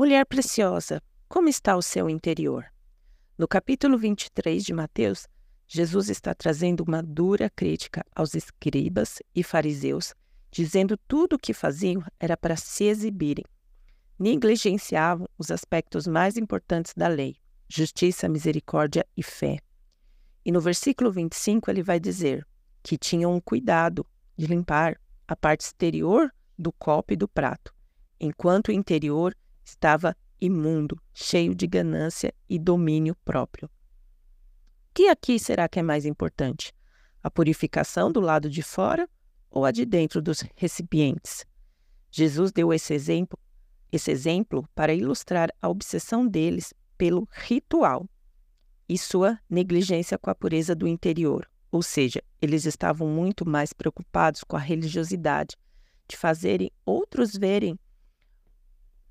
Mulher preciosa, como está o seu interior? No capítulo 23 de Mateus, Jesus está trazendo uma dura crítica aos escribas e fariseus, dizendo tudo o que faziam era para se exibirem. Negligenciavam os aspectos mais importantes da lei: justiça, misericórdia e fé. E no versículo 25 ele vai dizer que tinham um cuidado de limpar a parte exterior do copo e do prato, enquanto o interior estava imundo, cheio de ganância e domínio próprio. O que aqui será que é mais importante? A purificação do lado de fora ou a de dentro dos recipientes? Jesus deu esse exemplo, esse exemplo para ilustrar a obsessão deles pelo ritual e sua negligência com a pureza do interior, ou seja, eles estavam muito mais preocupados com a religiosidade, de fazerem outros verem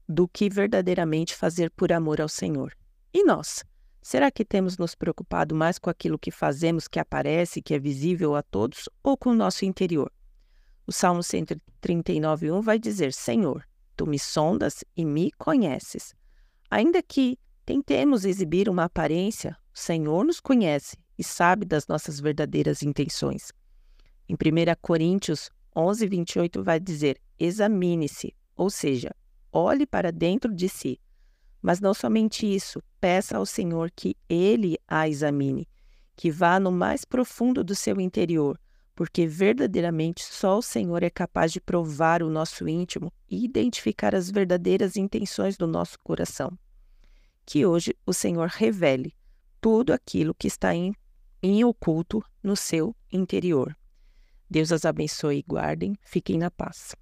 do que verdadeiramente fazer por amor ao Senhor. E nós? Será que temos nos preocupado mais com aquilo que fazemos, que aparece, que é visível a todos, ou com o nosso interior? O Salmo 139,1 vai dizer: Senhor, tu me sondas e me conheces. Ainda que tentemos exibir uma aparência, o Senhor nos conhece e sabe das nossas verdadeiras intenções. Em 1 Coríntios 11, 28 vai dizer: examine-se, ou seja, olhe para dentro de si. Mas não somente isso, peça ao Senhor que Ele a examine, que vá no mais profundo do seu interior, porque verdadeiramente só o Senhor é capaz de provar o nosso íntimo e identificar as verdadeiras intenções do nosso coração. Que hoje o Senhor revele tudo aquilo que está em, em oculto no seu interior. Deus as abençoe e guardem. Fiquem na paz.